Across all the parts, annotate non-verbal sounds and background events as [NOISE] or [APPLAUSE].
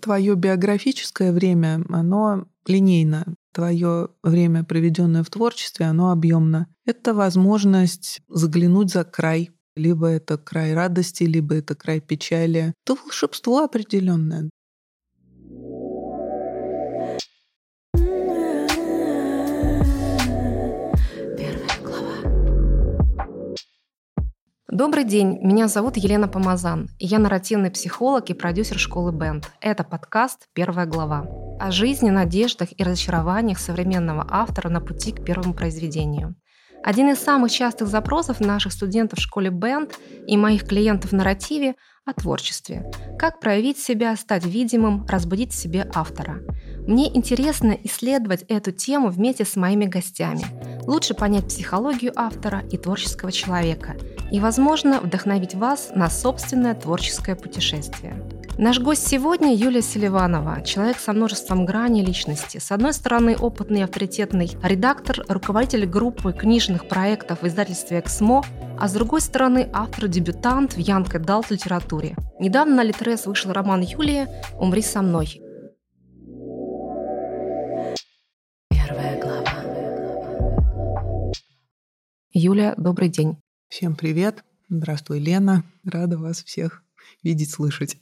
Твое биографическое время, оно линейно. Твое время, проведенное в творчестве, оно объемно. Это возможность заглянуть за край. Либо это край радости, либо это край печали. Это волшебство определенное. Добрый день, меня зовут Елена Помазан, и я нарративный психолог и продюсер школы Бенд. Это подкаст «Первая глава» о жизни, надеждах и разочарованиях современного автора на пути к первому произведению. Один из самых частых запросов наших студентов в школе Бенд и моих клиентов в нарративе о творчестве. Как проявить себя, стать видимым, разбудить в себе автора. Мне интересно исследовать эту тему вместе с моими гостями. Лучше понять психологию автора и творческого человека. И, возможно, вдохновить вас на собственное творческое путешествие. Наш гость сегодня Юлия Селиванова, человек со множеством граней личности. С одной стороны, опытный и авторитетный редактор, руководитель группы книжных проектов в издательстве «Эксмо», а с другой стороны, автор-дебютант в Янка Далт литературе. Недавно на Литрес вышел роман Юлии «Умри со мной». Юля, добрый день. Всем привет. Здравствуй, Лена. Рада вас всех видеть, слышать.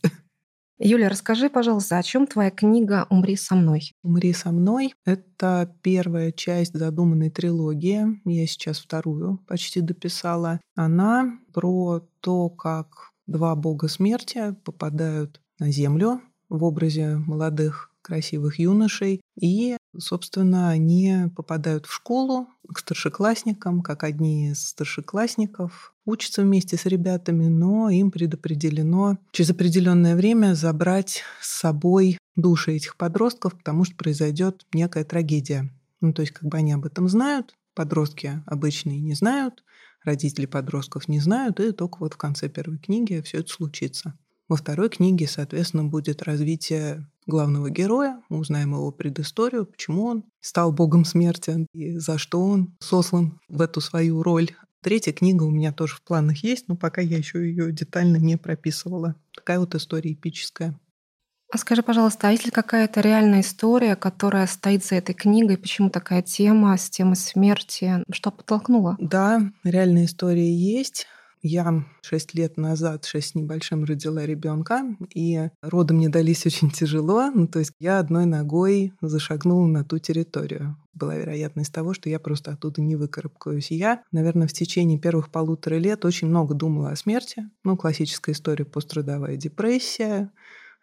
Юля, расскажи, пожалуйста, о чем твоя книга «Умри со мной»? «Умри со мной» — это первая часть задуманной трилогии. Я сейчас вторую почти дописала. Она про то, как два бога смерти попадают на Землю в образе молодых красивых юношей. И, собственно, они попадают в школу к старшеклассникам, как одни из старшеклассников, учатся вместе с ребятами, но им предопределено через определенное время забрать с собой души этих подростков, потому что произойдет некая трагедия. Ну, то есть, как бы они об этом знают, подростки обычные не знают, родители подростков не знают, и только вот в конце первой книги все это случится. Во второй книге, соответственно, будет развитие главного героя. Мы узнаем его предысторию, почему он стал богом смерти и за что он сослан в эту свою роль. Третья книга у меня тоже в планах есть, но пока я еще ее детально не прописывала. Такая вот история эпическая. А скажи, пожалуйста, а есть ли какая-то реальная история, которая стоит за этой книгой? Почему такая тема с темой смерти? Что подтолкнуло? Да, реальная история есть. Я шесть лет назад, шесть с небольшим, родила ребенка, и роды мне дались [LAUGHS] очень тяжело. Ну, то есть я одной ногой зашагнула на ту территорию. Была вероятность того, что я просто оттуда не выкарабкаюсь. Я, наверное, в течение первых полутора лет очень много думала о смерти. Ну, классическая история пострадовая депрессия,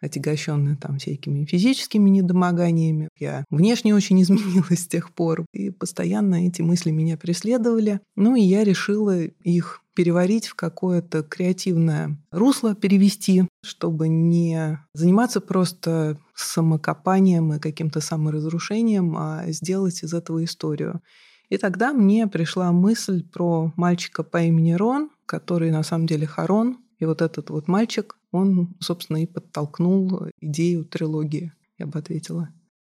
отягощенная там всякими физическими недомоганиями. Я внешне очень [LAUGHS] изменилась с тех пор, и постоянно эти мысли меня преследовали. Ну и я решила их переварить в какое-то креативное русло, перевести, чтобы не заниматься просто самокопанием и каким-то саморазрушением, а сделать из этого историю. И тогда мне пришла мысль про мальчика по имени Рон, который на самом деле Харон. И вот этот вот мальчик, он, собственно, и подтолкнул идею трилогии, я бы ответила.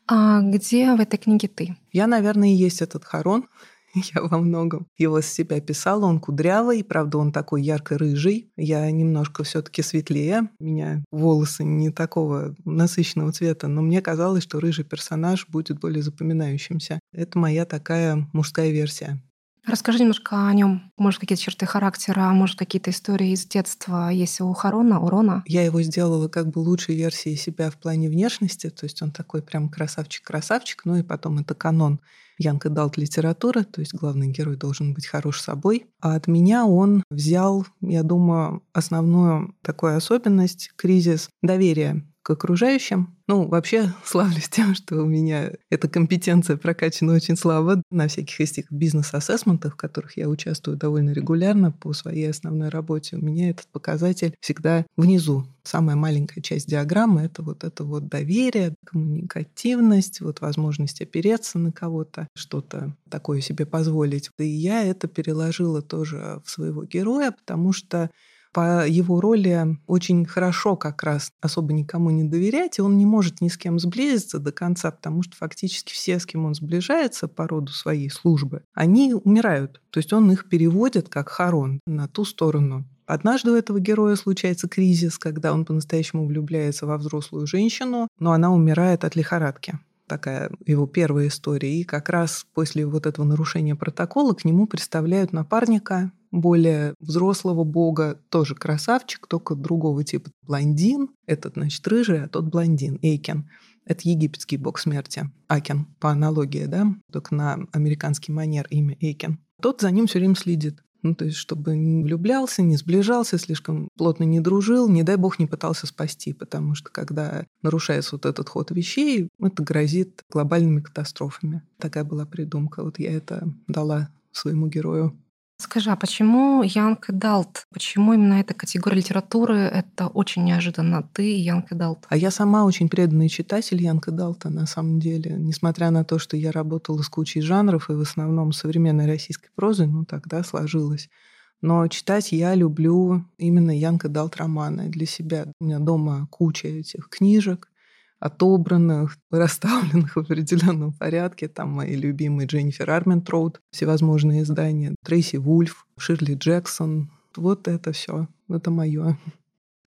А где в этой книге ты? Я, наверное, и есть этот Харон. [LAUGHS] Я во многом его с себя писала. Он кудрявый, правда, он такой ярко-рыжий. Я немножко все таки светлее. У меня волосы не такого насыщенного цвета, но мне казалось, что рыжий персонаж будет более запоминающимся. Это моя такая мужская версия. Расскажи немножко о нем. Может, какие-то черты характера, может, какие-то истории из детства есть у Харона, у Рона? Я его сделала как бы лучшей версией себя в плане внешности. То есть он такой прям красавчик-красавчик. Ну и потом это канон Янка Далт литература, то есть главный герой должен быть хорош собой. А от меня он взял, я думаю, основную такую особенность — кризис доверия к окружающим. Ну, вообще [LAUGHS] славлюсь тем, что у меня эта компетенция прокачана очень слабо на всяких из этих бизнес-ассессментах, в которых я участвую довольно регулярно по своей основной работе. У меня этот показатель всегда внизу. Самая маленькая часть диаграммы — это вот это вот доверие, коммуникативность, вот возможность опереться на кого-то, что-то такое себе позволить. И я это переложила тоже в своего героя, потому что по его роли очень хорошо как раз особо никому не доверять, и он не может ни с кем сблизиться до конца, потому что фактически все, с кем он сближается по роду своей службы, они умирают. То есть он их переводит как Харон на ту сторону Однажды у этого героя случается кризис, когда он по-настоящему влюбляется во взрослую женщину, но она умирает от лихорадки такая его первая история. И как раз после вот этого нарушения протокола к нему представляют напарника, более взрослого бога, тоже красавчик, только другого типа блондин. Этот, значит, рыжий, а тот блондин, Эйкен. Это египетский бог смерти, Акен, по аналогии, да, только на американский манер имя Эйкен. Тот за ним все время следит. Ну, то есть, чтобы не влюблялся, не сближался, слишком плотно не дружил, не дай бог не пытался спасти, потому что когда нарушается вот этот ход вещей, это грозит глобальными катастрофами. Такая была придумка. Вот я это дала своему герою. Скажи, а почему young adult? Почему именно эта категория литературы? Это очень неожиданно. Ты young adult. А я сама очень преданный читатель young adult а, на самом деле. Несмотря на то, что я работала с кучей жанров и в основном современной российской прозы, ну тогда сложилось. Но читать я люблю именно young adult романы для себя. У меня дома куча этих книжек отобранных, [LAUGHS] расставленных в определенном порядке. Там мои любимые Дженнифер Арментроут, всевозможные издания, Трейси Вульф, Ширли Джексон. Вот это все, это мое.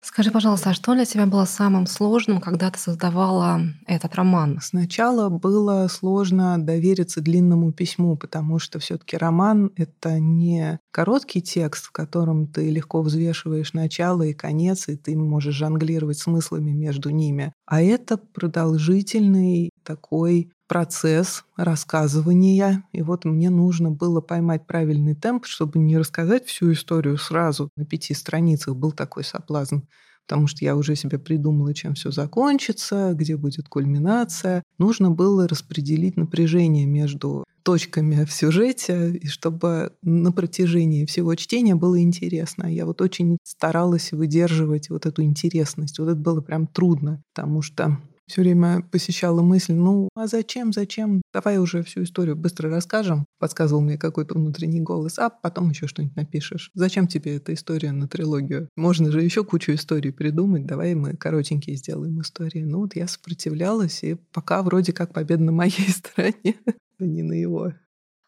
Скажи, пожалуйста, а что для тебя было самым сложным, когда ты создавала этот роман? Сначала было сложно довериться длинному письму, потому что все-таки роман — это не короткий текст, в котором ты легко взвешиваешь начало и конец, и ты можешь жонглировать смыслами между ними, а это продолжительный такой процесс рассказывания. И вот мне нужно было поймать правильный темп, чтобы не рассказать всю историю сразу на пяти страницах. Был такой соблазн потому что я уже себе придумала, чем все закончится, где будет кульминация. Нужно было распределить напряжение между точками в сюжете, и чтобы на протяжении всего чтения было интересно. Я вот очень старалась выдерживать вот эту интересность. Вот это было прям трудно, потому что все время посещала мысль, ну а зачем, зачем? Давай уже всю историю быстро расскажем, подсказывал мне какой-то внутренний голос, а потом еще что-нибудь напишешь. Зачем тебе эта история на трилогию? Можно же еще кучу историй придумать, давай мы коротенькие сделаем истории. Ну вот я сопротивлялась, и пока вроде как победа на моей [LAUGHS] стороне, а не на его.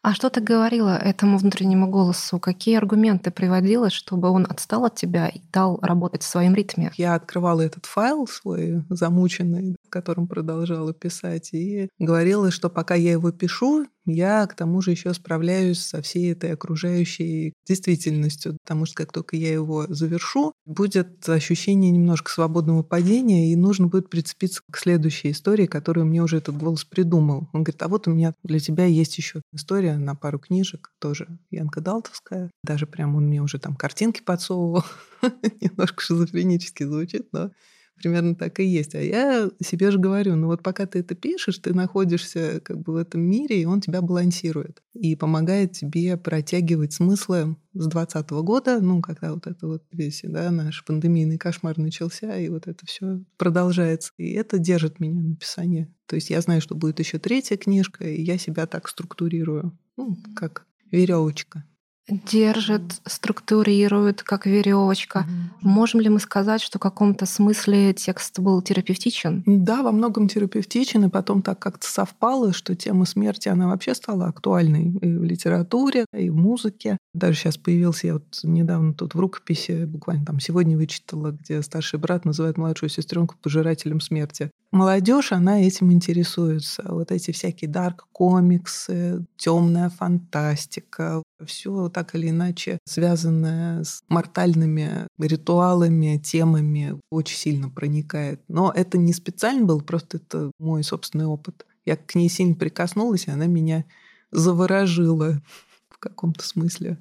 А что ты говорила этому внутреннему голосу? Какие аргументы приводила, чтобы он отстал от тебя и дал работать в своем ритме? Я открывала этот файл свой замученный, в котором продолжала писать, и говорила, что пока я его пишу, я к тому же еще справляюсь со всей этой окружающей действительностью, потому что как только я его завершу, будет ощущение немножко свободного падения, и нужно будет прицепиться к следующей истории, которую мне уже этот голос придумал. Он говорит, а вот у меня для тебя есть еще история на пару книжек, тоже Янка Далтовская. Даже прям он мне уже там картинки подсовывал. [LAUGHS] Немножко шизофренически звучит, но примерно так и есть. А я себе же говорю, ну вот пока ты это пишешь, ты находишься как бы в этом мире, и он тебя балансирует и помогает тебе протягивать смыслы с 2020 года, ну, когда вот это вот весь, да, наш пандемийный кошмар начался, и вот это все продолжается. И это держит меня на писании. То есть я знаю, что будет еще третья книжка, и я себя так структурирую, ну, как веревочка держит, структурирует, как веревочка. Mm-hmm. Можем ли мы сказать, что в каком-то смысле текст был терапевтичен? Да, во многом терапевтичен, и потом так как-то совпало, что тема смерти, она вообще стала актуальной и в литературе, и в музыке. Даже сейчас появился, я вот недавно тут в рукописи, буквально там сегодня вычитала, где старший брат называет младшую сестренку пожирателем смерти. Молодежь, она этим интересуется. Вот эти всякие дарк-комиксы, темная фантастика, все так или иначе связанное с мортальными ритуалами, темами, очень сильно проникает. Но это не специально был, просто это мой собственный опыт. Я к ней сильно прикоснулась, и она меня заворожила [LAUGHS] в каком-то смысле.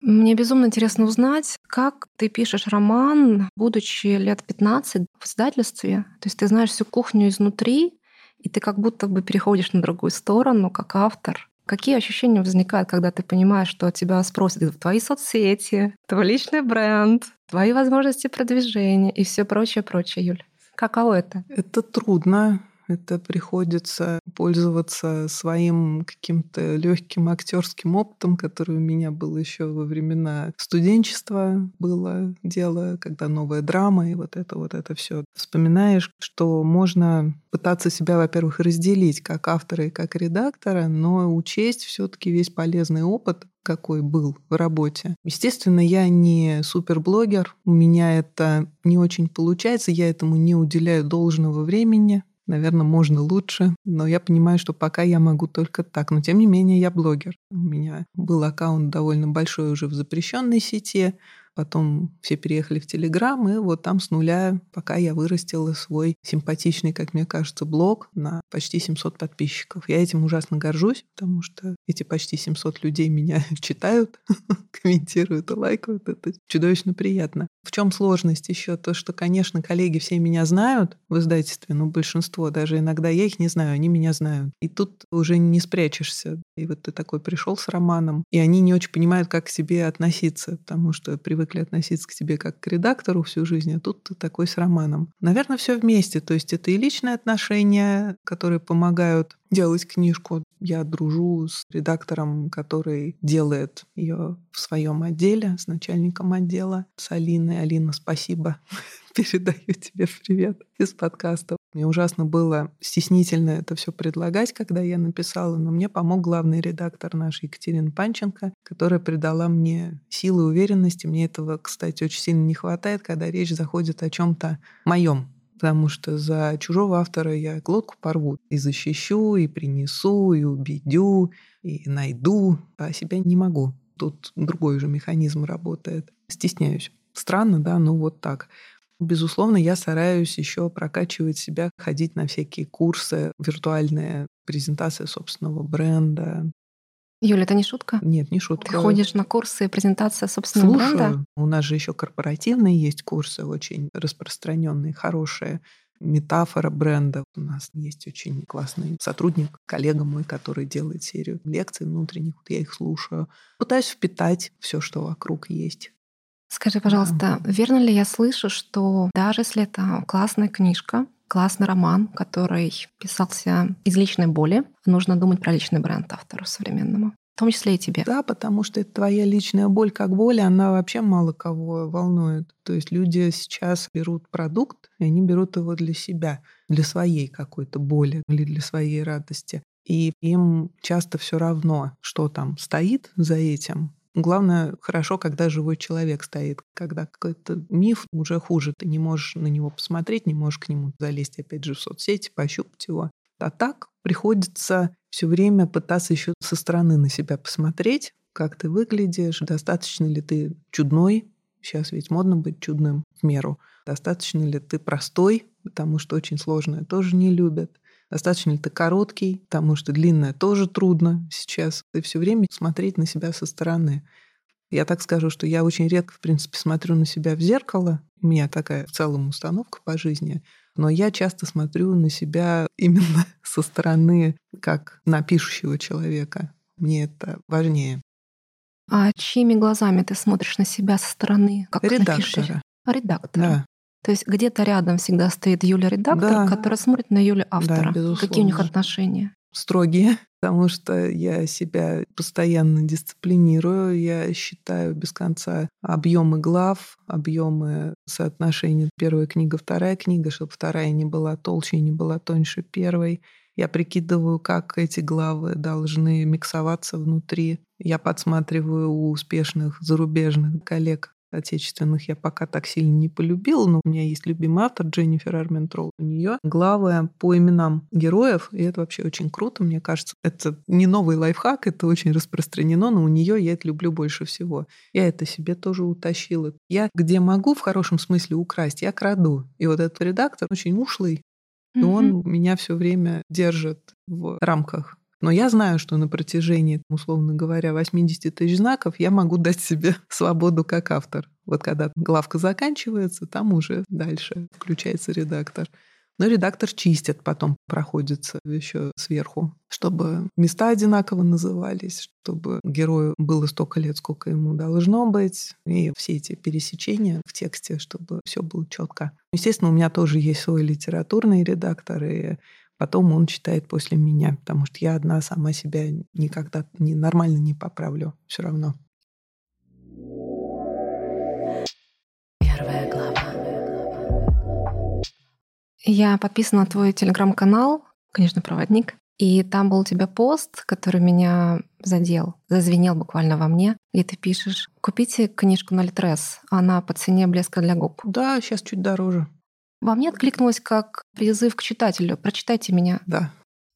Мне безумно интересно узнать, как ты пишешь роман, будучи лет 15 в издательстве. То есть ты знаешь всю кухню изнутри, и ты как будто бы переходишь на другую сторону, как автор. Какие ощущения возникают, когда ты понимаешь, что от тебя спросят твои соцсети, твой личный бренд, твои возможности продвижения и все прочее, прочее, Юль? Каково это? Это трудно. Это приходится пользоваться своим каким-то легким актерским опытом, который у меня был еще во времена студенчества было дело, когда новая драма и вот это вот это все. Вспоминаешь, что можно пытаться себя, во-первых, разделить как автора и как редактора, но учесть все-таки весь полезный опыт, какой был в работе. Естественно, я не суперблогер, у меня это не очень получается, я этому не уделяю должного времени, Наверное, можно лучше, но я понимаю, что пока я могу только так. Но тем не менее, я блогер. У меня был аккаунт довольно большой уже в запрещенной сети. Потом все переехали в Телеграм, и вот там с нуля, пока я вырастила свой симпатичный, как мне кажется, блог на почти 700 подписчиков. Я этим ужасно горжусь, потому что эти почти 700 людей меня [LAUGHS] читают, [LAUGHS] комментируют и лайкают. Это чудовищно приятно. В чем сложность еще? То, что, конечно, коллеги все меня знают в издательстве, но большинство, даже иногда я их не знаю, они меня знают. И тут уже не спрячешься. И вот ты такой пришел с романом, и они не очень понимают, как к себе относиться, потому что привыкли относиться к тебе как к редактору всю жизнь, а тут ты такой с романом. Наверное, все вместе. То есть это и личные отношения, которые помогают делать книжку. Я дружу с редактором, который делает ее в своем отделе, с начальником отдела, с Алиной. Алина, спасибо. [LAUGHS] Передаю тебе привет из подкаста. Мне ужасно было стеснительно это все предлагать, когда я написала, но мне помог главный редактор наш Екатерина Панченко, которая придала мне силы уверенности. Мне этого, кстати, очень сильно не хватает, когда речь заходит о чем-то моем, потому что за чужого автора я глотку порву и защищу, и принесу, и убедю, и найду, а себя не могу. Тут другой же механизм работает. Стесняюсь. Странно, да, ну вот так. Безусловно, я стараюсь еще прокачивать себя, ходить на всякие курсы, виртуальные презентации собственного бренда, Юля, это не шутка? Нет, не шутка. Ты ходишь на курсы презентация собственного Слушаю. бренда? У нас же еще корпоративные есть курсы, очень распространенные, хорошие. Метафора бренда. У нас есть очень классный сотрудник, коллега мой, который делает серию лекций внутренних. Вот я их слушаю. Пытаюсь впитать все, что вокруг есть. Скажи, пожалуйста, да. верно ли я слышу, что даже если это классная книжка, классный роман, который писался из личной боли. Нужно думать про личный бренд автору современному. В том числе и тебе. Да, потому что твоя личная боль как боль, она вообще мало кого волнует. То есть люди сейчас берут продукт, и они берут его для себя, для своей какой-то боли или для своей радости. И им часто все равно, что там стоит за этим, Главное, хорошо, когда живой человек стоит. Когда какой-то миф, уже хуже. Ты не можешь на него посмотреть, не можешь к нему залезть, опять же, в соцсети, пощупать его. А так приходится все время пытаться еще со стороны на себя посмотреть, как ты выглядишь, достаточно ли ты чудной. Сейчас ведь модно быть чудным в меру. Достаточно ли ты простой, потому что очень сложное тоже не любят достаточно ли ты короткий, потому что длинное тоже трудно сейчас. И все время смотреть на себя со стороны. Я так скажу, что я очень редко, в принципе, смотрю на себя в зеркало. У меня такая в целом установка по жизни. Но я часто смотрю на себя [LAUGHS] именно со стороны, как на пишущего человека. Мне это важнее. А чьими глазами ты смотришь на себя со стороны? Как Редактора. Редактора. Да. То есть где-то рядом всегда стоит Юля-редактор, да. которая смотрит на Юля-автора. Да, Какие у них отношения? Строгие, [LAUGHS] потому что я себя постоянно дисциплинирую. Я считаю без конца объемы глав, объемы соотношения первая книга, вторая книга, чтобы вторая не была толще и не была тоньше первой. Я прикидываю, как эти главы должны миксоваться внутри. Я подсматриваю у успешных зарубежных коллег отечественных я пока так сильно не полюбила, но у меня есть любимый автор Дженнифер Арментрол. У нее главы по именам героев, и это вообще очень круто, мне кажется. Это не новый лайфхак, это очень распространено, но у нее я это люблю больше всего. Я это себе тоже утащила. Я где могу в хорошем смысле украсть, я краду. И вот этот редактор очень ушлый, и он меня все время держит в рамках но я знаю, что на протяжении, условно говоря, 80 тысяч знаков я могу дать себе [LAUGHS] свободу как автор. Вот когда главка заканчивается, там уже дальше включается редактор. Но редактор чистит, потом проходится еще сверху, чтобы места одинаково назывались, чтобы герою было столько лет, сколько ему должно быть, и все эти пересечения в тексте, чтобы все было четко. Естественно, у меня тоже есть свой литературный редактор, и потом он читает после меня, потому что я одна сама себя никогда не, нормально не поправлю все равно. Первая глава. Я подписана на твой телеграм-канал, конечно, проводник. И там был у тебя пост, который меня задел, зазвенел буквально во мне, где ты пишешь «Купите книжку на Литрес, она по цене блеска для губ». Да, сейчас чуть дороже. Во мне откликнулось как призыв к читателю «Прочитайте меня». Да.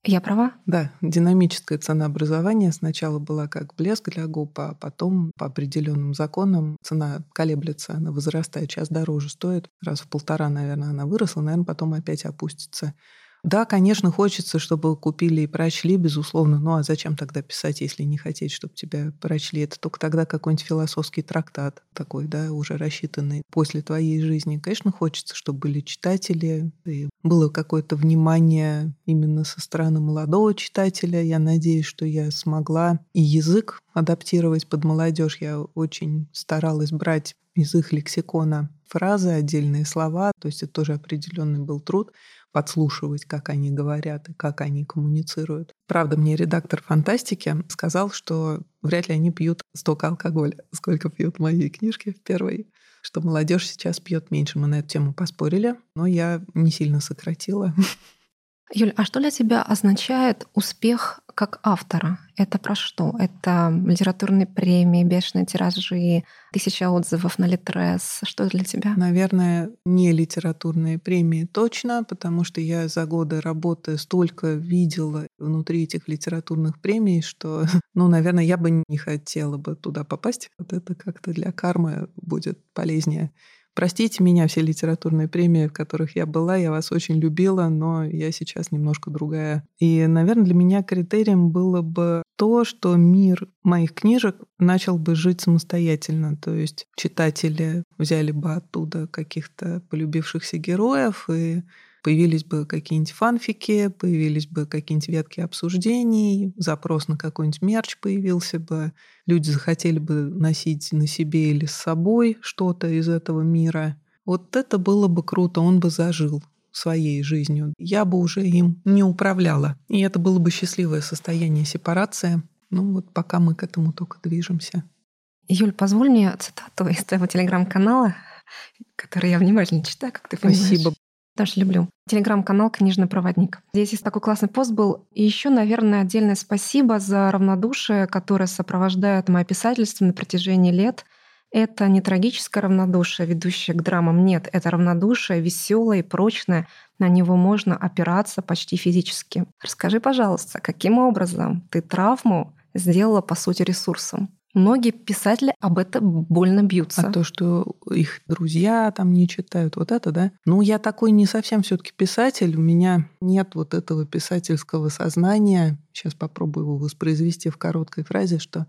Я права? Да, динамическое ценообразование сначала была как блеск для губ, а потом по определенным законам цена колеблется, она возрастает, сейчас дороже стоит, раз в полтора, наверное, она выросла, наверное, потом опять опустится. Да, конечно, хочется, чтобы купили и прочли, безусловно. Ну а зачем тогда писать, если не хотеть, чтобы тебя прочли? Это только тогда какой-нибудь философский трактат такой, да, уже рассчитанный после твоей жизни. Конечно, хочется, чтобы были читатели, и было какое-то внимание именно со стороны молодого читателя. Я надеюсь, что я смогла и язык адаптировать под молодежь. Я очень старалась брать из их лексикона фразы, отдельные слова, то есть это тоже определенный был труд подслушивать, как они говорят и как они коммуницируют. Правда, мне редактор фантастики сказал, что вряд ли они пьют столько алкоголя, [LAUGHS] сколько пьют мои книжки в первой что молодежь сейчас пьет меньше. Мы на эту тему поспорили, но я не сильно сократила. [LAUGHS] Юль, а что для тебя означает успех как автора? Это про что? Это литературные премии, бешеные тиражи, тысяча отзывов на Литрес. Что для тебя? Наверное, не литературные премии точно, потому что я за годы работы столько видела внутри этих литературных премий, что, [LAUGHS] ну, наверное, я бы не хотела бы туда попасть. Вот это как-то для кармы будет полезнее. Простите меня, все литературные премии, в которых я была, я вас очень любила, но я сейчас немножко другая. И, наверное, для меня критерием было бы то, что мир моих книжек начал бы жить самостоятельно. То есть читатели взяли бы оттуда каких-то полюбившихся героев и появились бы какие-нибудь фанфики, появились бы какие-нибудь ветки обсуждений, запрос на какой-нибудь мерч появился бы, люди захотели бы носить на себе или с собой что-то из этого мира. Вот это было бы круто, он бы зажил своей жизнью. Я бы уже им не управляла. И это было бы счастливое состояние сепарации. Ну вот пока мы к этому только движемся. Юль, позволь мне цитату из твоего телеграм-канала, который я внимательно читаю, как ты понимаешь. Спасибо. Тоже люблю. Телеграм-канал «Книжный проводник». Здесь есть такой классный пост был. И еще, наверное, отдельное спасибо за равнодушие, которое сопровождает мое писательство на протяжении лет. Это не трагическое равнодушие, ведущее к драмам. Нет, это равнодушие веселое и прочное. На него можно опираться почти физически. Расскажи, пожалуйста, каким образом ты травму сделала, по сути, ресурсом? Многие писатели об этом больно бьются. А то, что их друзья там не читают, вот это, да? Ну, я такой не совсем все таки писатель. У меня нет вот этого писательского сознания. Сейчас попробую его воспроизвести в короткой фразе, что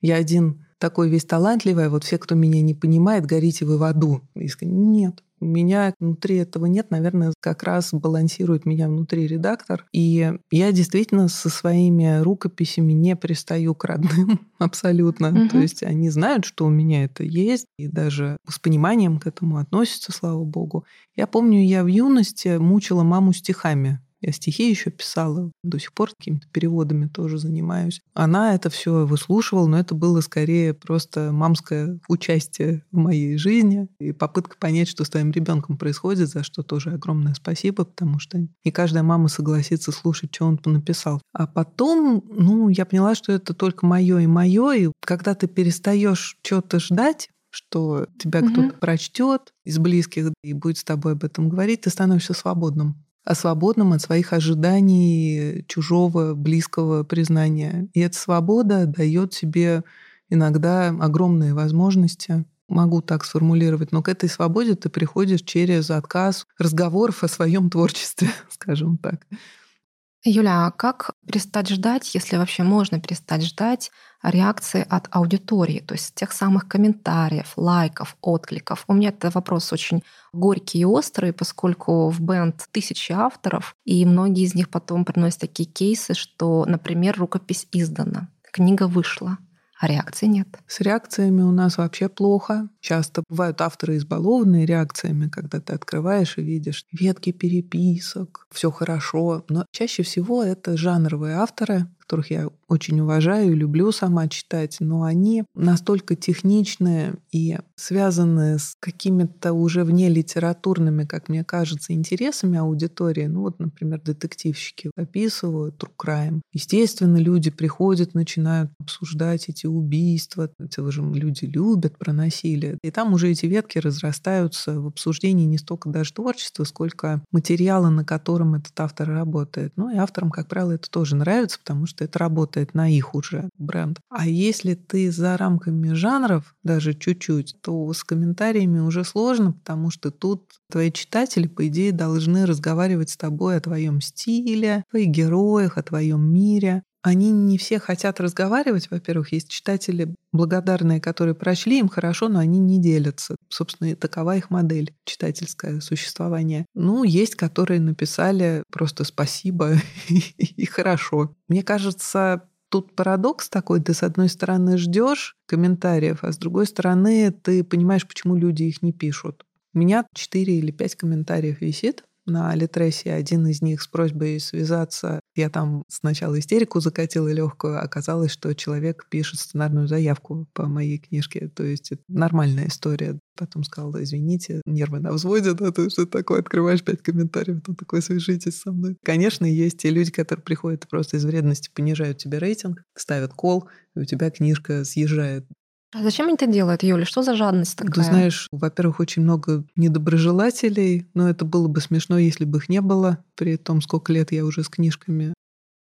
я один такой весь талантливый, а вот все, кто меня не понимает, горите вы в аду. Нет, у меня внутри этого нет, наверное, как раз балансирует меня внутри редактор. И я действительно со своими рукописями не пристаю к родным [LAUGHS] абсолютно. Угу. То есть они знают, что у меня это есть, и даже с пониманием к этому относятся, слава богу. Я помню, я в юности мучила маму стихами. Я стихи еще писала, до сих пор какими-то переводами тоже занимаюсь. Она это все выслушивала, но это было скорее просто мамское участие в моей жизни и попытка понять, что с твоим ребенком происходит, за что тоже огромное спасибо, потому что не каждая мама согласится слушать, что он написал. А потом, ну, я поняла, что это только мое и мое, и когда ты перестаешь что-то ждать, что тебя угу. кто-то прочтет из близких и будет с тобой об этом говорить, ты становишься свободным а свободным от своих ожиданий чужого, близкого признания. И эта свобода дает себе иногда огромные возможности. Могу так сформулировать, но к этой свободе ты приходишь через отказ разговоров о своем творчестве, [LAUGHS] скажем так. Юля, а как перестать ждать, если вообще можно перестать ждать реакции от аудитории, то есть тех самых комментариев, лайков, откликов? У меня это вопрос очень горький и острый, поскольку в бенд тысячи авторов, и многие из них потом приносят такие кейсы, что, например, рукопись издана, книга вышла, А реакции нет. С реакциями у нас вообще плохо. Часто бывают авторы избалованные реакциями, когда ты открываешь и видишь ветки переписок, все хорошо. Но чаще всего это жанровые авторы, которых я очень уважаю и люблю сама читать, но они настолько техничные и связаны с какими-то уже вне литературными, как мне кажется, интересами аудитории. Ну вот, например, детективщики описывают true crime. Естественно, люди приходят, начинают обсуждать эти убийства. Эти же люди любят про насилие. И там уже эти ветки разрастаются в обсуждении не столько даже творчества, сколько материала, на котором этот автор работает. Ну и авторам, как правило, это тоже нравится, потому что что это работает на их уже бренд. А если ты за рамками жанров, даже чуть-чуть, то с комментариями уже сложно, потому что тут твои читатели, по идее, должны разговаривать с тобой о твоем стиле, о твоих героях, о твоем мире они не все хотят разговаривать. Во-первых, есть читатели благодарные, которые прочли, им хорошо, но они не делятся. Собственно, и такова их модель читательское существование. Ну, есть, которые написали просто спасибо [LAUGHS] и хорошо. Мне кажется, тут парадокс такой. Ты, с одной стороны, ждешь комментариев, а с другой стороны, ты понимаешь, почему люди их не пишут. У меня 4 или 5 комментариев висит на Литресе, один из них с просьбой связаться. Я там сначала истерику закатила легкую, оказалось, что человек пишет сценарную заявку по моей книжке. То есть это нормальная история. Потом сказала, извините, нервы на взводе, да, то есть такое, открываешь пять комментариев, то такой, свяжитесь со мной. Конечно, есть те люди, которые приходят просто из вредности, понижают тебе рейтинг, ставят кол, и у тебя книжка съезжает а зачем они это делают, Юля? Что за жадность такая? Ты знаешь, во-первых, очень много недоброжелателей, но это было бы смешно, если бы их не было, при том, сколько лет я уже с книжками.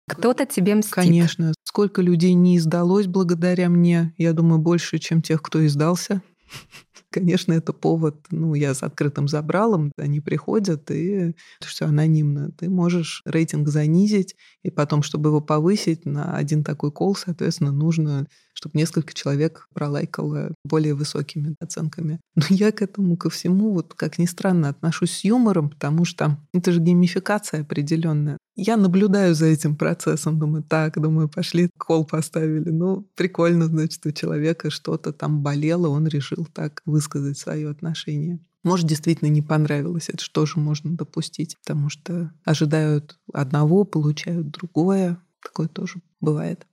Кто-то тебе мстит. Конечно. Сколько людей не издалось благодаря мне, я думаю, больше, чем тех, кто издался. [LAUGHS] Конечно, это повод, ну, я с открытым забралом, они приходят, и это все анонимно. Ты можешь рейтинг занизить, и потом, чтобы его повысить на один такой кол, соответственно, нужно чтобы несколько человек пролайкало более высокими оценками. [LAUGHS] Но я к этому, ко всему, вот как ни странно, отношусь с юмором, потому что это же геймификация определенная. Я наблюдаю за этим процессом, думаю, так, думаю, пошли, кол поставили. Ну, прикольно, значит, у человека что-то там болело, он решил так высказать свое отношение. Может, действительно не понравилось. Это что же можно допустить? Потому что ожидают одного, получают другое. Такое тоже бывает.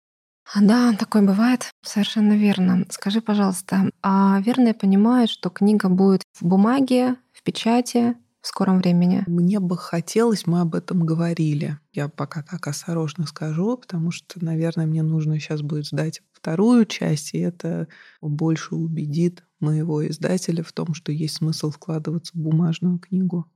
Да, такое бывает, совершенно верно. Скажи, пожалуйста, а верно я понимаю, что книга будет в бумаге, в печати в скором времени? Мне бы хотелось, мы об этом говорили. Я пока так осторожно скажу, потому что, наверное, мне нужно сейчас будет сдать вторую часть, и это больше убедит моего издателя в том, что есть смысл вкладываться в бумажную книгу.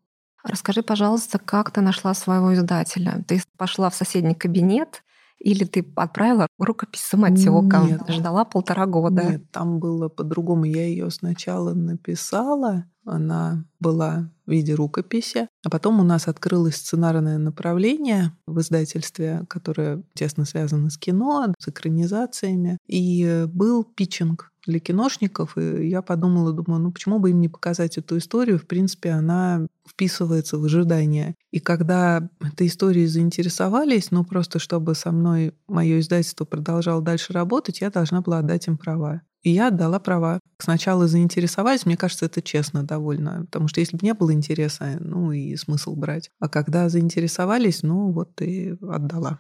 Расскажи, пожалуйста, как ты нашла своего издателя? Ты пошла в соседний кабинет или ты отправила рукопись с мотёком, Нет. ждала полтора года? Нет, там было по-другому. Я ее сначала написала, она была в виде рукописи, а потом у нас открылось сценарное направление в издательстве, которое тесно связано с кино, с экранизациями, и был питчинг для киношников, и я подумала, думаю, ну почему бы им не показать эту историю? В принципе, она вписывается в ожидание. И когда этой историей заинтересовались, ну просто чтобы со мной мое издательство продолжало дальше работать, я должна была отдать им права. И я отдала права. Сначала заинтересовались, мне кажется, это честно довольно, потому что если бы не было интереса, ну и смысл брать. А когда заинтересовались, ну вот и отдала.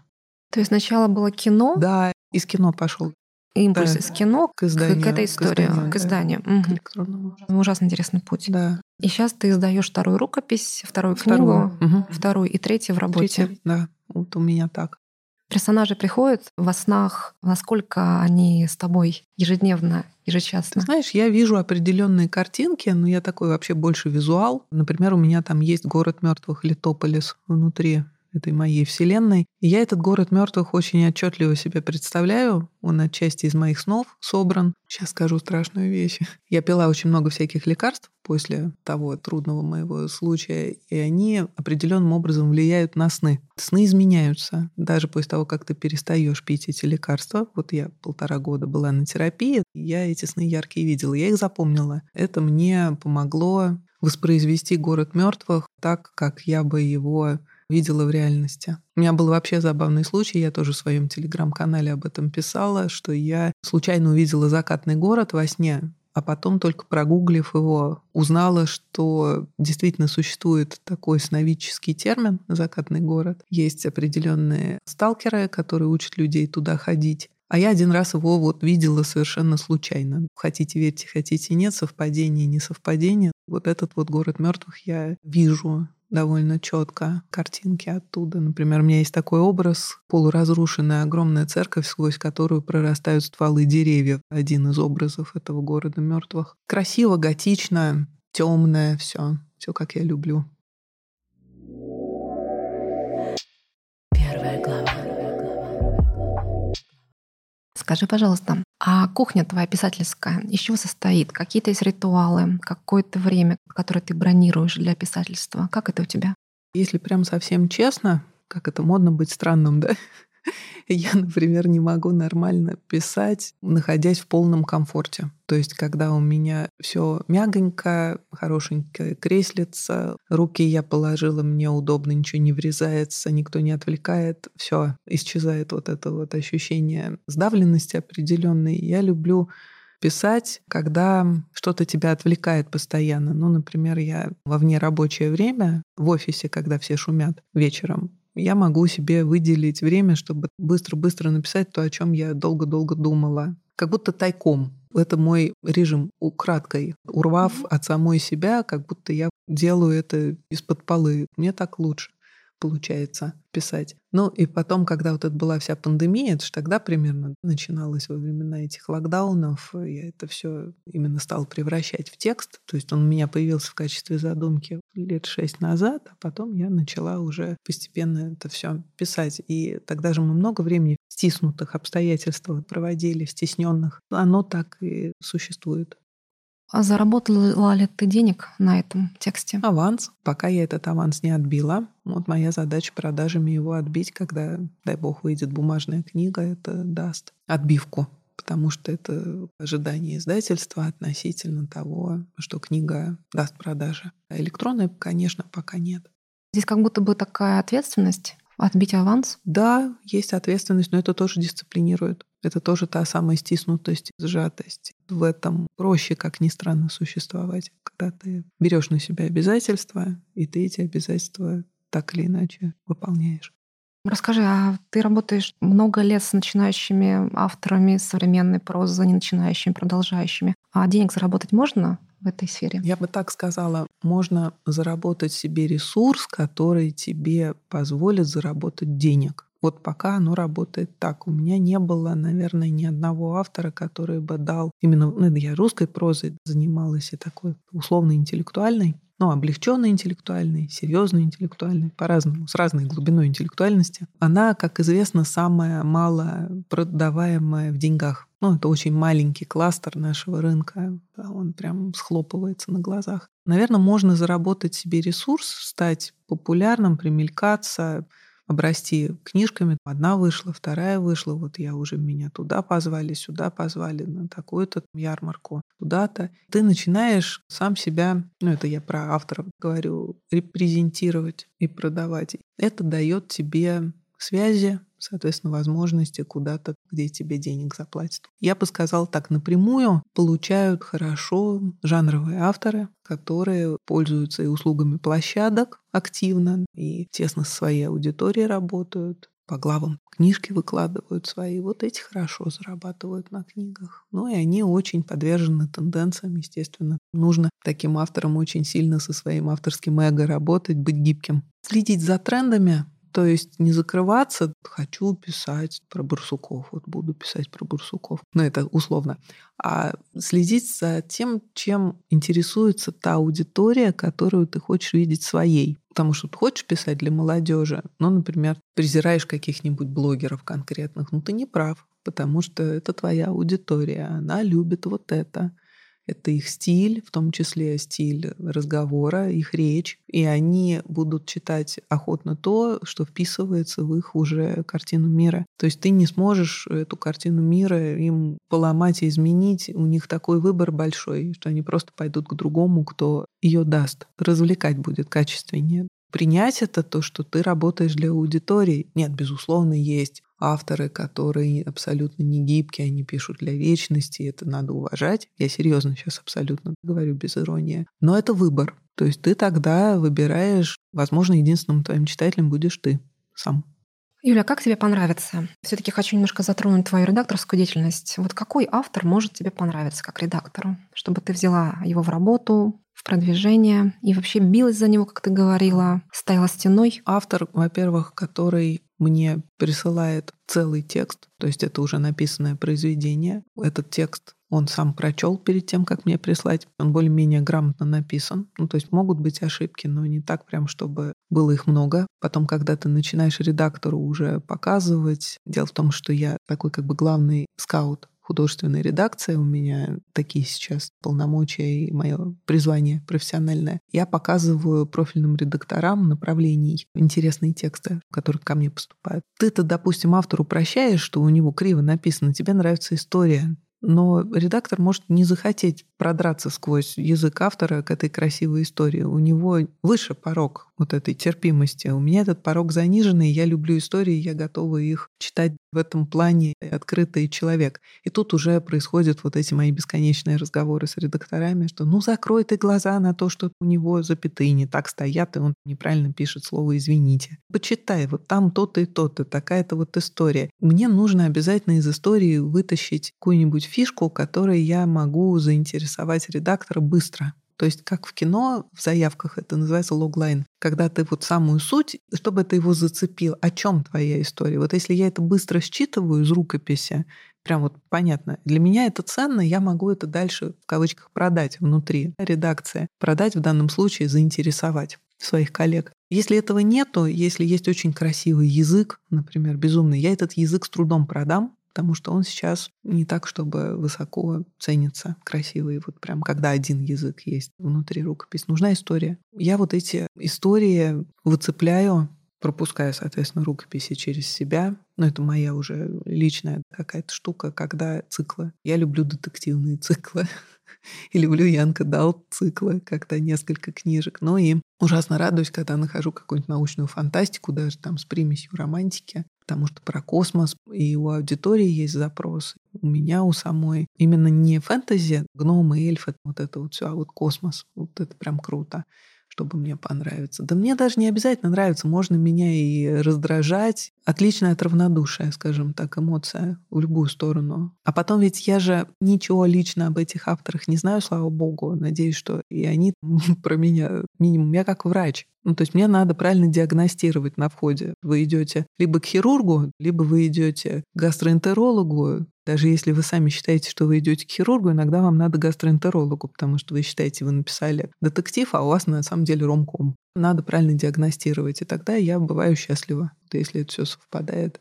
То есть сначала было кино? Да, из кино пошел импульс да. из кино к, изданию, к, этой истории, к изданию. К изданию. Да, угу. к электронному. Ужасно интересный путь. Да. И сейчас ты издаешь вторую рукопись, вторую, вторую. книгу, угу. вторую и третью в работе. Третья, да, вот у меня так. Персонажи приходят во снах, насколько они с тобой ежедневно, ежечасно? Ты знаешь, я вижу определенные картинки, но я такой вообще больше визуал. Например, у меня там есть город мертвых Литополис внутри этой моей вселенной. И я этот город мертвых очень отчетливо себе представляю. Он отчасти из моих снов собран. Сейчас скажу страшную вещь. [LAUGHS] Я пила очень много всяких лекарств после того трудного моего случая, и они определенным образом влияют на сны. Сны изменяются. Даже после того, как ты перестаешь пить эти лекарства. Вот я полтора года была на терапии, я эти сны яркие видела, я их запомнила. Это мне помогло воспроизвести город мертвых так, как я бы его видела в реальности. У меня был вообще забавный случай, я тоже в своем телеграм-канале об этом писала, что я случайно увидела закатный город во сне, а потом только прогуглив его, узнала, что действительно существует такой сновидческий термин «закатный город». Есть определенные сталкеры, которые учат людей туда ходить. А я один раз его вот видела совершенно случайно. Хотите верьте, хотите нет, совпадение, не совпадение. Вот этот вот город мертвых я вижу довольно четко картинки оттуда. Например, у меня есть такой образ полуразрушенная огромная церковь, сквозь которую прорастают стволы деревьев. Один из образов этого города мертвых. Красиво, готично, темное, все, все как я люблю. Скажи, пожалуйста, а кухня твоя писательская из чего состоит? Какие-то есть ритуалы, какое-то время, которое ты бронируешь для писательства? Как это у тебя? Если прям совсем честно, как это модно быть странным, да? [LAUGHS] Я, например, не могу нормально писать, находясь в полном комфорте. То есть, когда у меня все мягонько, хорошенькое креслица, руки я положила, мне удобно, ничего не врезается, никто не отвлекает, все, исчезает вот это вот ощущение сдавленности определенной. Я люблю писать, когда что-то тебя отвлекает постоянно. Ну, например, я во вне рабочее время в офисе, когда все шумят вечером, я могу себе выделить время, чтобы быстро-быстро написать то, о чем я долго-долго думала. Как будто тайком. Это мой режим украдкой. Урвав от самой себя, как будто я делаю это из-под полы. Мне так лучше получается писать. Ну и потом, когда вот это была вся пандемия, это же тогда примерно начиналось во времена этих локдаунов, я это все именно стал превращать в текст. То есть он у меня появился в качестве задумки лет шесть назад, а потом я начала уже постепенно это все писать. И тогда же мы много времени в стиснутых обстоятельствах проводили, в стесненных. Оно так и существует. А заработала ли ты денег на этом тексте? Аванс. Пока я этот аванс не отбила. Вот моя задача продажами его отбить, когда, дай бог, выйдет бумажная книга, это даст отбивку потому что это ожидание издательства относительно того, что книга даст продажи. А электронной, конечно, пока нет. Здесь как будто бы такая ответственность отбить аванс? Да, есть ответственность, но это тоже дисциплинирует. Это тоже та самая стиснутость, сжатость. В этом проще, как ни странно, существовать, когда ты берешь на себя обязательства, и ты эти обязательства так или иначе выполняешь. Расскажи, а ты работаешь много лет с начинающими авторами современной прозы, не начинающими, продолжающими. А денег заработать можно в этой сфере? Я бы так сказала, можно заработать себе ресурс, который тебе позволит заработать денег. Вот пока оно работает так. У меня не было, наверное, ни одного автора, который бы дал именно, ну, я русской прозой занималась и такой условно-интеллектуальной, ну, облегченной интеллектуальной, серьезной интеллектуальной, по-разному, с разной глубиной интеллектуальности. Она, как известно, самая мало продаваемая в деньгах. Ну, это очень маленький кластер нашего рынка. Он прям схлопывается на глазах. Наверное, можно заработать себе ресурс, стать популярным, примелькаться, обрасти книжками. Одна вышла, вторая вышла, вот я уже меня туда позвали, сюда позвали, на такую-то ярмарку, туда-то. Ты начинаешь сам себя, ну это я про авторов говорю, репрезентировать и продавать. Это дает тебе связи, соответственно, возможности куда-то, где тебе денег заплатят. Я бы сказала так, напрямую получают хорошо жанровые авторы, которые пользуются и услугами площадок активно, и тесно со своей аудиторией работают, по главам книжки выкладывают свои. Вот эти хорошо зарабатывают на книгах. Ну и они очень подвержены тенденциям, естественно. Нужно таким авторам очень сильно со своим авторским эго работать, быть гибким. Следить за трендами, то есть не закрываться, хочу писать про Барсуков, вот буду писать про Барсуков, ну это условно, а следить за тем, чем интересуется та аудитория, которую ты хочешь видеть своей. Потому что ты хочешь писать для молодежи, ну, например, презираешь каких-нибудь блогеров конкретных, ну ты не прав, потому что это твоя аудитория, она любит вот это. Это их стиль, в том числе стиль разговора, их речь. И они будут читать охотно то, что вписывается в их уже картину мира. То есть ты не сможешь эту картину мира им поломать и изменить. У них такой выбор большой, что они просто пойдут к другому, кто ее даст. Развлекать будет качественнее принять это, то, что ты работаешь для аудитории. Нет, безусловно, есть авторы, которые абсолютно не гибкие, они пишут для вечности, это надо уважать. Я серьезно сейчас абсолютно говорю без иронии. Но это выбор. То есть ты тогда выбираешь, возможно, единственным твоим читателем будешь ты сам. Юля, как тебе понравится? Все-таки хочу немножко затронуть твою редакторскую деятельность. Вот какой автор может тебе понравиться как редактору, чтобы ты взяла его в работу, продвижение и вообще билась за него, как ты говорила, стояла стеной? Автор, во-первых, который мне присылает целый текст, то есть это уже написанное произведение. Этот текст он сам прочел перед тем, как мне прислать. Он более-менее грамотно написан. Ну, то есть могут быть ошибки, но не так прям, чтобы было их много. Потом, когда ты начинаешь редактору уже показывать, дело в том, что я такой как бы главный скаут художественной редакции, у меня такие сейчас полномочия и мое призвание профессиональное, я показываю профильным редакторам направлений интересные тексты, которые ко мне поступают. Ты-то, допустим, автору прощаешь, что у него криво написано, тебе нравится история, но редактор может не захотеть продраться сквозь язык автора к этой красивой истории. У него выше порог вот этой терпимости. У меня этот порог заниженный, я люблю истории, я готова их читать в этом плане открытый человек. И тут уже происходят вот эти мои бесконечные разговоры с редакторами, что ну закрой ты глаза на то, что у него запятые не так стоят, и он неправильно пишет слово «извините». Почитай, вот там то-то и то-то, такая-то вот история. Мне нужно обязательно из истории вытащить какую-нибудь фишку, которой я могу заинтересовать редактора быстро. То есть как в кино, в заявках это называется логлайн, когда ты вот самую суть, чтобы это его зацепил, о чем твоя история. Вот если я это быстро считываю из рукописи, прям вот понятно, для меня это ценно, я могу это дальше в кавычках продать внутри редакции. Продать в данном случае, заинтересовать своих коллег. Если этого нету, если есть очень красивый язык, например, безумный, я этот язык с трудом продам, потому что он сейчас не так, чтобы высоко ценится, красивый, вот прям когда один язык есть внутри рукописи. Нужна история. Я вот эти истории выцепляю, пропуская, соответственно, рукописи через себя. Но это моя уже личная какая-то штука, когда циклы. Я люблю детективные циклы. [LAUGHS] И люблю Янка Дал циклы, когда несколько книжек. Ну и ужасно радуюсь, когда нахожу какую-нибудь научную фантастику, даже там с примесью романтики потому что про космос и у аудитории есть запрос, у меня у самой. Именно не фэнтези, гномы, эльфы, вот это вот все, а вот космос. Вот это прям круто чтобы мне понравиться. Да мне даже не обязательно нравится, можно меня и раздражать. Отличная от равнодушия, скажем так, эмоция в любую сторону. А потом ведь я же ничего лично об этих авторах не знаю, слава богу. Надеюсь, что и они [LAUGHS] про меня минимум. Я как врач. Ну, то есть мне надо правильно диагностировать на входе. Вы идете либо к хирургу, либо вы идете к гастроэнтерологу. Даже если вы сами считаете, что вы идете к хирургу, иногда вам надо гастроэнтерологу, потому что вы считаете, вы написали детектив, а у вас на самом деле ромком. Надо правильно диагностировать, и тогда я бываю счастлива, если это все совпадает.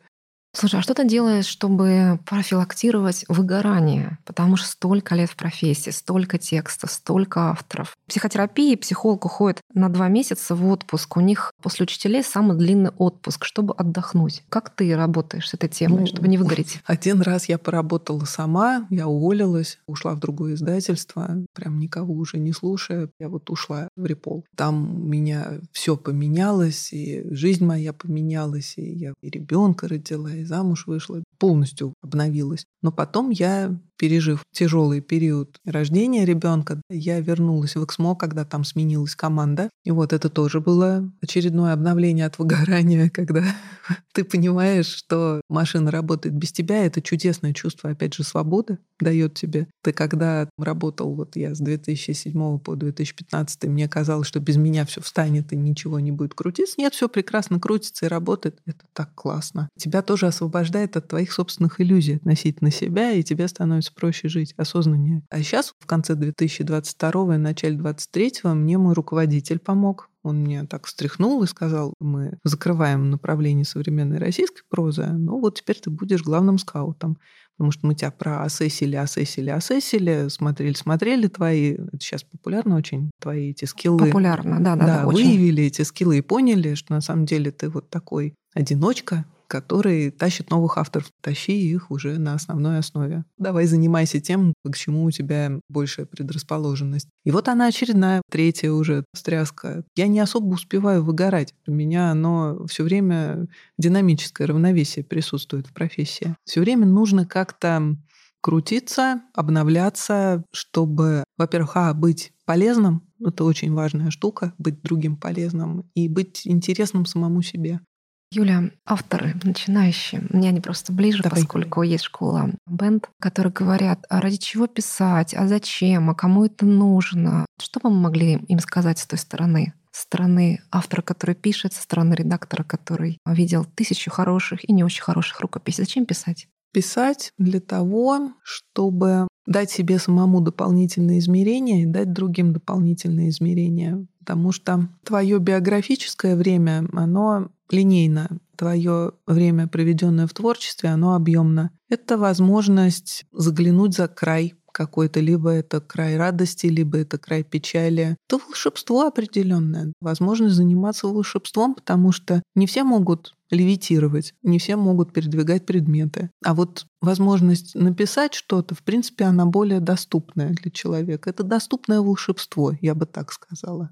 Слушай, а что ты делаешь, чтобы профилактировать выгорание? Потому что столько лет в профессии, столько текстов, столько авторов. Психотерапии психолог уходит на два месяца в отпуск. У них после учителей самый длинный отпуск, чтобы отдохнуть. Как ты работаешь с этой темой, ну, чтобы не [LAUGHS] выгореть? Один раз я поработала сама, я уволилась, ушла в другое издательство, прям никого уже не слушая. Я вот ушла в Репол. Там у меня все поменялось, и жизнь моя поменялась, и я и ребенка родила, и замуж вышла, полностью обновилась. Но потом я пережив тяжелый период рождения ребенка, я вернулась в Эксмо, когда там сменилась команда. И вот это тоже было очередное обновление от выгорания, [LAUGHS] когда ты понимаешь, что машина работает без тебя. Это чудесное чувство, опять же, свободы дает тебе. Ты когда работал, вот я с 2007 по 2015, мне казалось, что без меня все встанет и ничего не будет крутиться. Нет, все прекрасно крутится и работает. Это так классно. Тебя тоже освобождает от твоих собственных иллюзий относительно себя, и тебе становится становится проще жить, осознаннее. А сейчас, в конце 2022 и начале 2023 мне мой руководитель помог. Он мне так встряхнул и сказал, мы закрываем направление современной российской прозы, ну вот теперь ты будешь главным скаутом. Потому что мы тебя про асессили, асессили, асессили, смотрели, смотрели твои, это сейчас популярно очень, твои эти скиллы. Популярно, да, да, да. да выявили очень. эти скиллы и поняли, что на самом деле ты вот такой одиночка, который тащит новых авторов. Тащи их уже на основной основе. Давай занимайся тем, к чему у тебя большая предрасположенность. И вот она очередная, третья уже стряска. Я не особо успеваю выгорать. У меня оно все время динамическое равновесие присутствует в профессии. Все время нужно как-то крутиться, обновляться, чтобы, во-первых, а, быть полезным, это очень важная штука, быть другим полезным и быть интересным самому себе. Юля, авторы начинающие, мне они просто ближе, Давай. поскольку есть школа бенд, которые говорят, а ради чего писать, а зачем, а кому это нужно. Что бы мы могли им сказать с той стороны? С стороны автора, который пишет, со стороны редактора, который видел тысячу хороших и не очень хороших рукописей. Зачем писать? Писать для того, чтобы дать себе самому дополнительные измерения и дать другим дополнительные измерения. Потому что твое биографическое время, оно линейно. Твое время, проведенное в творчестве, оно объемно. Это возможность заглянуть за край какой-то, либо это край радости, либо это край печали. Это волшебство определенное. Возможность заниматься волшебством, потому что не все могут левитировать, не все могут передвигать предметы. А вот возможность написать что-то, в принципе, она более доступная для человека. Это доступное волшебство, я бы так сказала.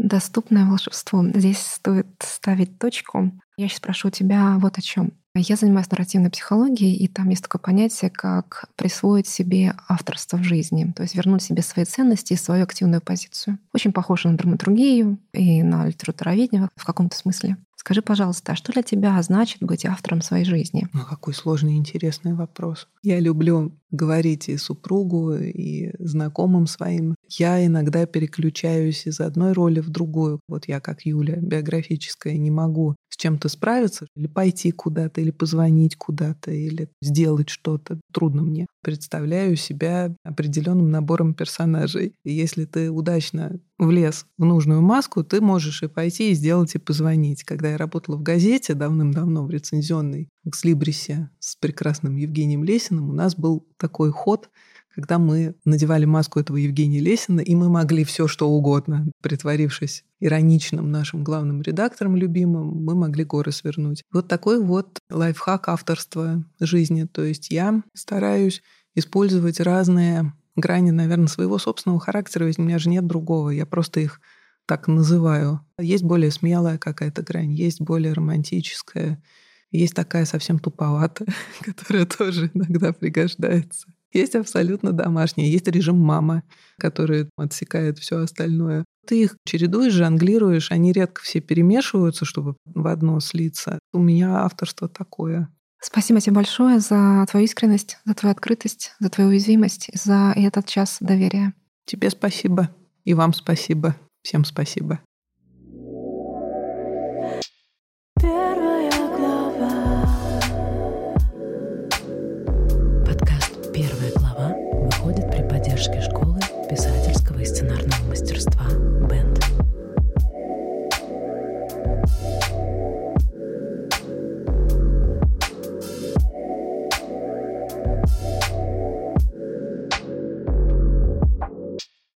Доступное волшебство. Здесь стоит ставить точку. Я сейчас прошу тебя вот о чем. Я занимаюсь нарративной психологией, и там есть такое понятие, как присвоить себе авторство в жизни, то есть вернуть себе свои ценности и свою активную позицию. Очень похоже на драматургию и на литературоведение в каком-то смысле. Скажи, пожалуйста, а что для тебя значит быть автором своей жизни? Ну, какой сложный и интересный вопрос. Я люблю говорить и супругу, и знакомым своим. Я иногда переключаюсь из одной роли в другую. Вот я, как Юля, биографическая, не могу с чем-то справиться, или пойти куда-то, или позвонить куда-то, или сделать что-то. Трудно мне. Представляю себя определенным набором персонажей. И если ты удачно влез в нужную маску, ты можешь и пойти и сделать, и позвонить. Когда я работала в газете давным-давно, в рецензионной, в Экслибрисе с прекрасным Евгением Лесиным, у нас был такой ход, когда мы надевали маску этого Евгения Лесина, и мы могли все что угодно, притворившись ироничным нашим главным редактором любимым, мы могли горы свернуть. Вот такой вот лайфхак авторства жизни. То есть я стараюсь использовать разные грани, наверное, своего собственного характера, ведь у меня же нет другого, я просто их так называю. Есть более смелая какая-то грань, есть более романтическая, есть такая совсем туповатая, [LAUGHS] которая тоже иногда пригождается. Есть абсолютно домашняя, есть режим мама, который отсекает все остальное. Ты их чередуешь, жонглируешь, они редко все перемешиваются, чтобы в одно слиться. У меня авторство такое. Спасибо тебе большое за твою искренность, за твою открытость, за твою уязвимость, за этот час доверия. Тебе спасибо. И вам спасибо. Всем спасибо. Подкаст «Первая глава» выходит при поддержке школы писательского и сценарного мастерства «Бенд».